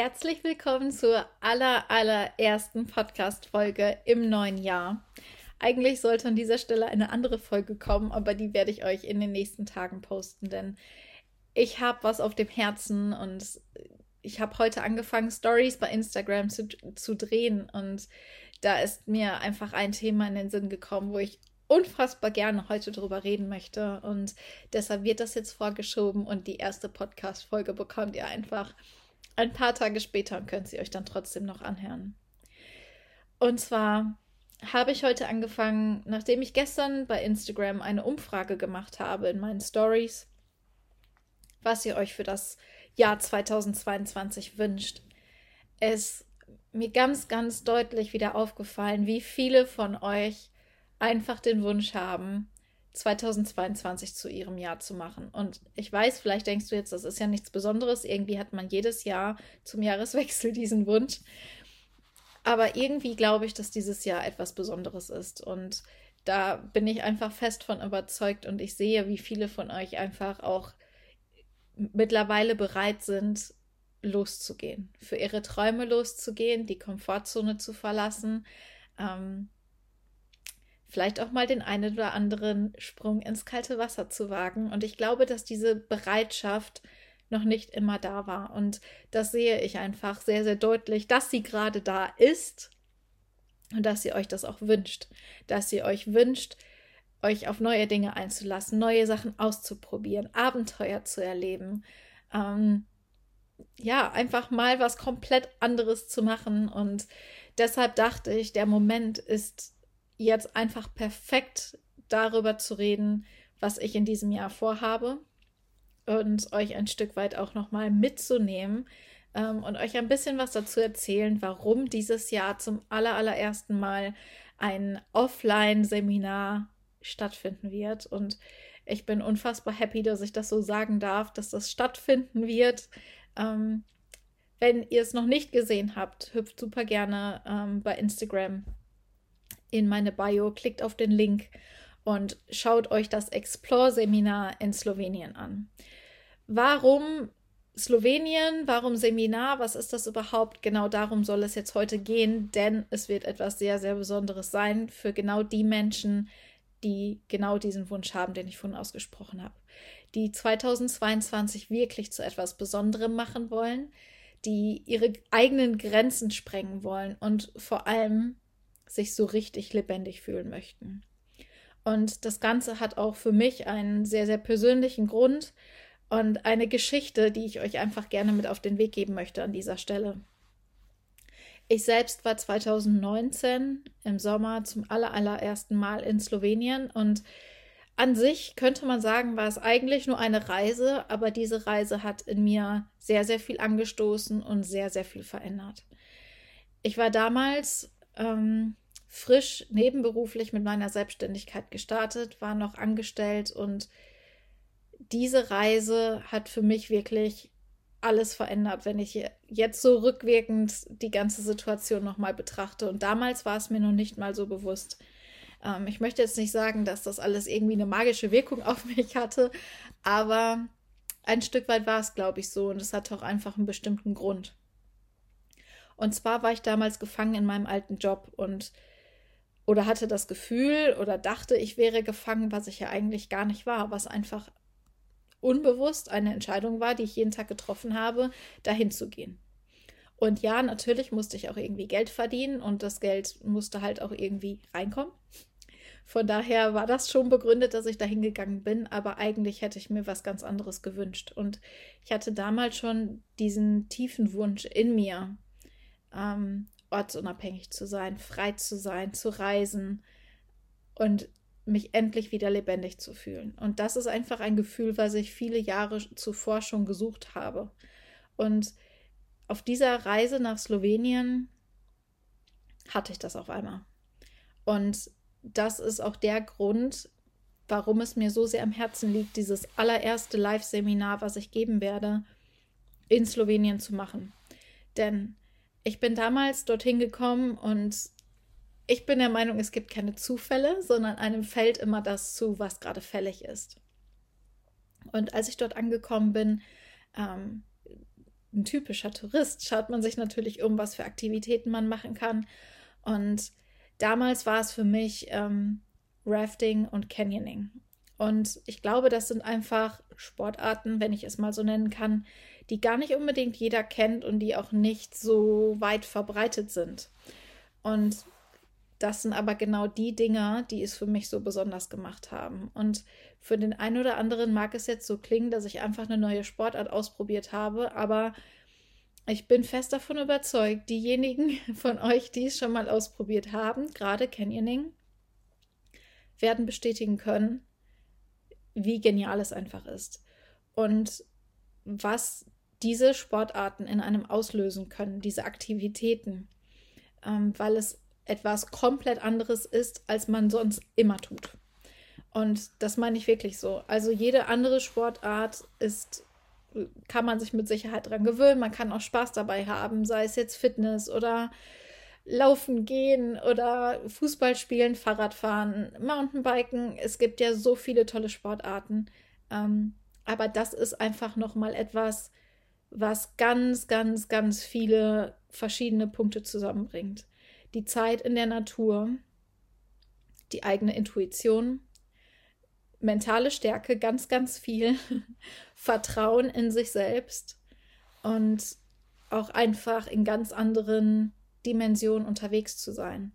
Herzlich willkommen zur aller, allerersten Podcast-Folge im neuen Jahr. Eigentlich sollte an dieser Stelle eine andere Folge kommen, aber die werde ich euch in den nächsten Tagen posten, denn ich habe was auf dem Herzen und ich habe heute angefangen, Stories bei Instagram zu, zu drehen und da ist mir einfach ein Thema in den Sinn gekommen, wo ich unfassbar gerne heute drüber reden möchte und deshalb wird das jetzt vorgeschoben und die erste Podcast-Folge bekommt ihr einfach ein paar Tage später und könnt sie euch dann trotzdem noch anhören. Und zwar habe ich heute angefangen, nachdem ich gestern bei Instagram eine Umfrage gemacht habe in meinen Stories, was ihr euch für das Jahr 2022 wünscht. Es mir ganz, ganz deutlich wieder aufgefallen, wie viele von euch einfach den Wunsch haben, 2022 zu ihrem Jahr zu machen. Und ich weiß, vielleicht denkst du jetzt, das ist ja nichts Besonderes. Irgendwie hat man jedes Jahr zum Jahreswechsel diesen Wunsch. Aber irgendwie glaube ich, dass dieses Jahr etwas Besonderes ist. Und da bin ich einfach fest von überzeugt und ich sehe, wie viele von euch einfach auch mittlerweile bereit sind, loszugehen, für ihre Träume loszugehen, die Komfortzone zu verlassen, ähm, vielleicht auch mal den einen oder anderen Sprung ins kalte Wasser zu wagen. Und ich glaube, dass diese Bereitschaft noch nicht immer da war. Und das sehe ich einfach sehr, sehr deutlich, dass sie gerade da ist und dass sie euch das auch wünscht. Dass sie euch wünscht, euch auf neue Dinge einzulassen, neue Sachen auszuprobieren, Abenteuer zu erleben. Ähm, ja, einfach mal was komplett anderes zu machen. Und deshalb dachte ich, der Moment ist jetzt einfach perfekt darüber zu reden, was ich in diesem Jahr vorhabe und euch ein Stück weit auch nochmal mitzunehmen ähm, und euch ein bisschen was dazu erzählen, warum dieses Jahr zum aller, allerersten Mal ein Offline-Seminar stattfinden wird. Und ich bin unfassbar happy, dass ich das so sagen darf, dass das stattfinden wird. Ähm, wenn ihr es noch nicht gesehen habt, hüpft super gerne ähm, bei Instagram in meine Bio, klickt auf den Link und schaut euch das Explore-Seminar in Slowenien an. Warum Slowenien? Warum Seminar? Was ist das überhaupt? Genau darum soll es jetzt heute gehen, denn es wird etwas sehr, sehr Besonderes sein für genau die Menschen, die genau diesen Wunsch haben, den ich vorhin ausgesprochen habe. Die 2022 wirklich zu etwas Besonderem machen wollen, die ihre eigenen Grenzen sprengen wollen und vor allem sich so richtig lebendig fühlen möchten. Und das Ganze hat auch für mich einen sehr, sehr persönlichen Grund und eine Geschichte, die ich euch einfach gerne mit auf den Weg geben möchte an dieser Stelle. Ich selbst war 2019 im Sommer zum allerersten Mal in Slowenien und an sich könnte man sagen, war es eigentlich nur eine Reise, aber diese Reise hat in mir sehr, sehr viel angestoßen und sehr, sehr viel verändert. Ich war damals ähm, frisch nebenberuflich mit meiner Selbstständigkeit gestartet, war noch angestellt und diese Reise hat für mich wirklich alles verändert, wenn ich jetzt so rückwirkend die ganze Situation nochmal betrachte. Und damals war es mir noch nicht mal so bewusst. Ähm, ich möchte jetzt nicht sagen, dass das alles irgendwie eine magische Wirkung auf mich hatte, aber ein Stück weit war es, glaube ich, so. Und es hatte auch einfach einen bestimmten Grund. Und zwar war ich damals gefangen in meinem alten Job und oder hatte das Gefühl oder dachte, ich wäre gefangen, was ich ja eigentlich gar nicht war, was einfach unbewusst eine Entscheidung war, die ich jeden Tag getroffen habe, dahin zu gehen. Und ja, natürlich musste ich auch irgendwie Geld verdienen und das Geld musste halt auch irgendwie reinkommen. Von daher war das schon begründet, dass ich dahin gegangen bin, aber eigentlich hätte ich mir was ganz anderes gewünscht. Und ich hatte damals schon diesen tiefen Wunsch in mir, ähm, ortsunabhängig zu sein, frei zu sein, zu reisen und mich endlich wieder lebendig zu fühlen. Und das ist einfach ein Gefühl, was ich viele Jahre zuvor schon gesucht habe. Und auf dieser Reise nach Slowenien hatte ich das auf einmal. Und das ist auch der Grund, warum es mir so sehr am Herzen liegt, dieses allererste Live-Seminar, was ich geben werde, in Slowenien zu machen. Denn ich bin damals dorthin gekommen und ich bin der Meinung, es gibt keine Zufälle, sondern einem fällt immer das zu, was gerade fällig ist. Und als ich dort angekommen bin, ähm, ein typischer Tourist schaut man sich natürlich um, was für Aktivitäten man machen kann. Und damals war es für mich ähm, Rafting und Canyoning. Und ich glaube, das sind einfach Sportarten, wenn ich es mal so nennen kann, die gar nicht unbedingt jeder kennt und die auch nicht so weit verbreitet sind. Und das sind aber genau die Dinge, die es für mich so besonders gemacht haben. Und für den einen oder anderen mag es jetzt so klingen, dass ich einfach eine neue Sportart ausprobiert habe, aber ich bin fest davon überzeugt, diejenigen von euch, die es schon mal ausprobiert haben, gerade Canyoning, werden bestätigen können, wie genial es einfach ist. Und was diese Sportarten in einem auslösen können, diese Aktivitäten, ähm, weil es etwas komplett anderes ist, als man sonst immer tut. Und das meine ich wirklich so. Also jede andere Sportart ist, kann man sich mit Sicherheit dran gewöhnen. Man kann auch Spaß dabei haben, sei es jetzt Fitness oder Laufen gehen oder Fußball spielen, Fahrradfahren, Mountainbiken. Es gibt ja so viele tolle Sportarten. Ähm, aber das ist einfach nochmal etwas, was ganz, ganz, ganz viele verschiedene Punkte zusammenbringt die Zeit in der Natur, die eigene Intuition, mentale Stärke, ganz, ganz viel, Vertrauen in sich selbst und auch einfach in ganz anderen Dimensionen unterwegs zu sein.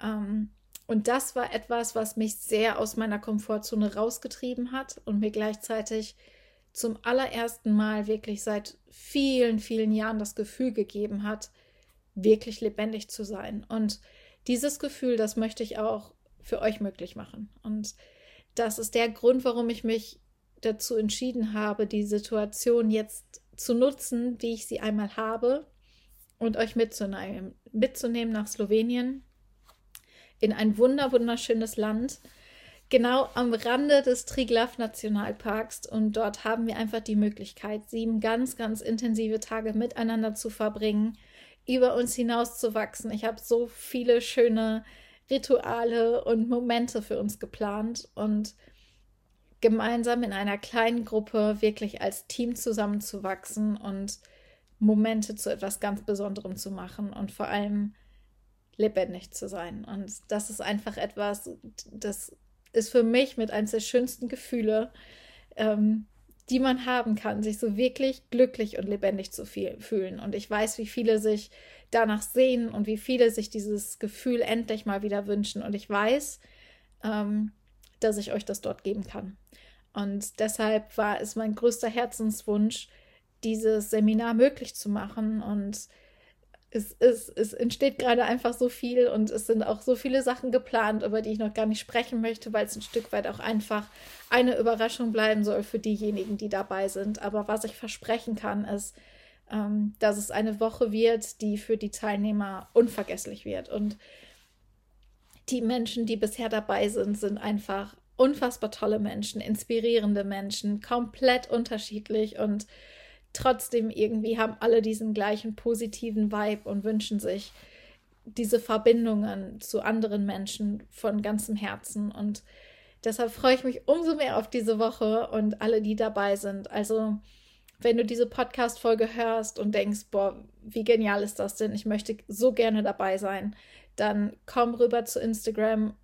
Ähm, und das war etwas, was mich sehr aus meiner Komfortzone rausgetrieben hat und mir gleichzeitig zum allerersten Mal wirklich seit vielen, vielen Jahren das Gefühl gegeben hat, wirklich lebendig zu sein. Und dieses Gefühl, das möchte ich auch für euch möglich machen. Und das ist der Grund, warum ich mich dazu entschieden habe, die Situation jetzt zu nutzen, wie ich sie einmal habe, und euch mitzunehmen, mitzunehmen nach Slowenien in ein wunder wunderschönes Land, genau am Rande des Triglav Nationalparks. Und dort haben wir einfach die Möglichkeit, sieben ganz, ganz intensive Tage miteinander zu verbringen über uns hinaus zu wachsen. Ich habe so viele schöne Rituale und Momente für uns geplant und gemeinsam in einer kleinen Gruppe wirklich als Team zusammenzuwachsen und Momente zu etwas ganz Besonderem zu machen und vor allem lebendig zu sein. Und das ist einfach etwas, das ist für mich mit eines der schönsten Gefühle, ähm, die man haben kann, sich so wirklich glücklich und lebendig zu fühlen. Und ich weiß, wie viele sich danach sehen und wie viele sich dieses Gefühl endlich mal wieder wünschen. Und ich weiß, ähm, dass ich euch das dort geben kann. Und deshalb war es mein größter Herzenswunsch, dieses Seminar möglich zu machen und es, es, es entsteht gerade einfach so viel und es sind auch so viele Sachen geplant, über die ich noch gar nicht sprechen möchte, weil es ein Stück weit auch einfach eine Überraschung bleiben soll für diejenigen, die dabei sind. Aber was ich versprechen kann, ist, ähm, dass es eine Woche wird, die für die Teilnehmer unvergesslich wird. Und die Menschen, die bisher dabei sind, sind einfach unfassbar tolle Menschen, inspirierende Menschen, komplett unterschiedlich und trotzdem irgendwie haben alle diesen gleichen positiven Vibe und wünschen sich diese Verbindungen zu anderen Menschen von ganzem Herzen. Und deshalb freue ich mich umso mehr auf diese Woche und alle, die dabei sind. Also, wenn du diese Podcast-Folge hörst und denkst, boah, wie genial ist das denn? Ich möchte so gerne dabei sein, dann komm rüber zu Instagram,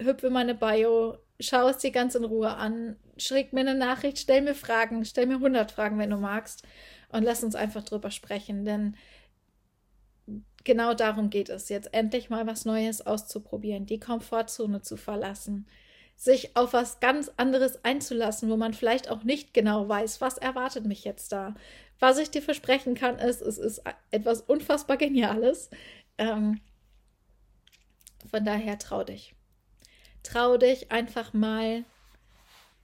hüpfe meine Bio, schau es dir ganz in Ruhe an, schreib mir eine Nachricht, stell mir Fragen, stell mir 100 Fragen, wenn du magst und lass uns einfach drüber sprechen, denn genau darum geht es, jetzt endlich mal was Neues auszuprobieren, die Komfortzone zu verlassen, sich auf was ganz anderes einzulassen, wo man vielleicht auch nicht genau weiß, was erwartet mich jetzt da. Was ich dir versprechen kann, ist, es ist etwas unfassbar Geniales. Ähm, von daher trau dich. Trau dich einfach mal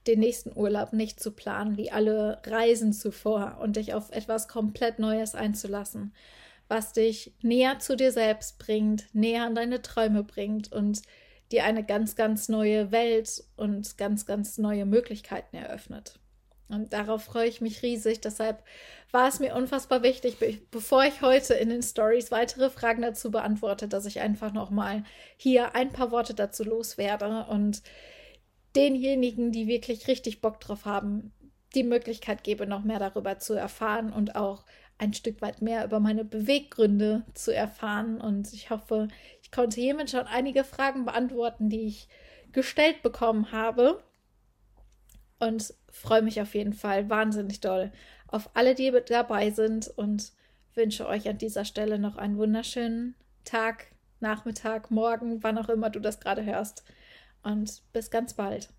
den nächsten Urlaub nicht zu planen wie alle Reisen zuvor und dich auf etwas komplett Neues einzulassen, was dich näher zu dir selbst bringt, näher an deine Träume bringt und dir eine ganz, ganz neue Welt und ganz, ganz neue Möglichkeiten eröffnet. Und darauf freue ich mich riesig. Deshalb war es mir unfassbar wichtig, bevor ich heute in den Stories weitere Fragen dazu beantworte, dass ich einfach nochmal hier ein paar Worte dazu loswerde und denjenigen, die wirklich richtig Bock drauf haben, die Möglichkeit gebe, noch mehr darüber zu erfahren und auch ein Stück weit mehr über meine Beweggründe zu erfahren. Und ich hoffe, ich konnte hiermit schon einige Fragen beantworten, die ich gestellt bekommen habe. Und freue mich auf jeden Fall wahnsinnig doll auf alle, die dabei sind und wünsche euch an dieser Stelle noch einen wunderschönen Tag, Nachmittag, Morgen, wann auch immer du das gerade hörst. Und bis ganz bald.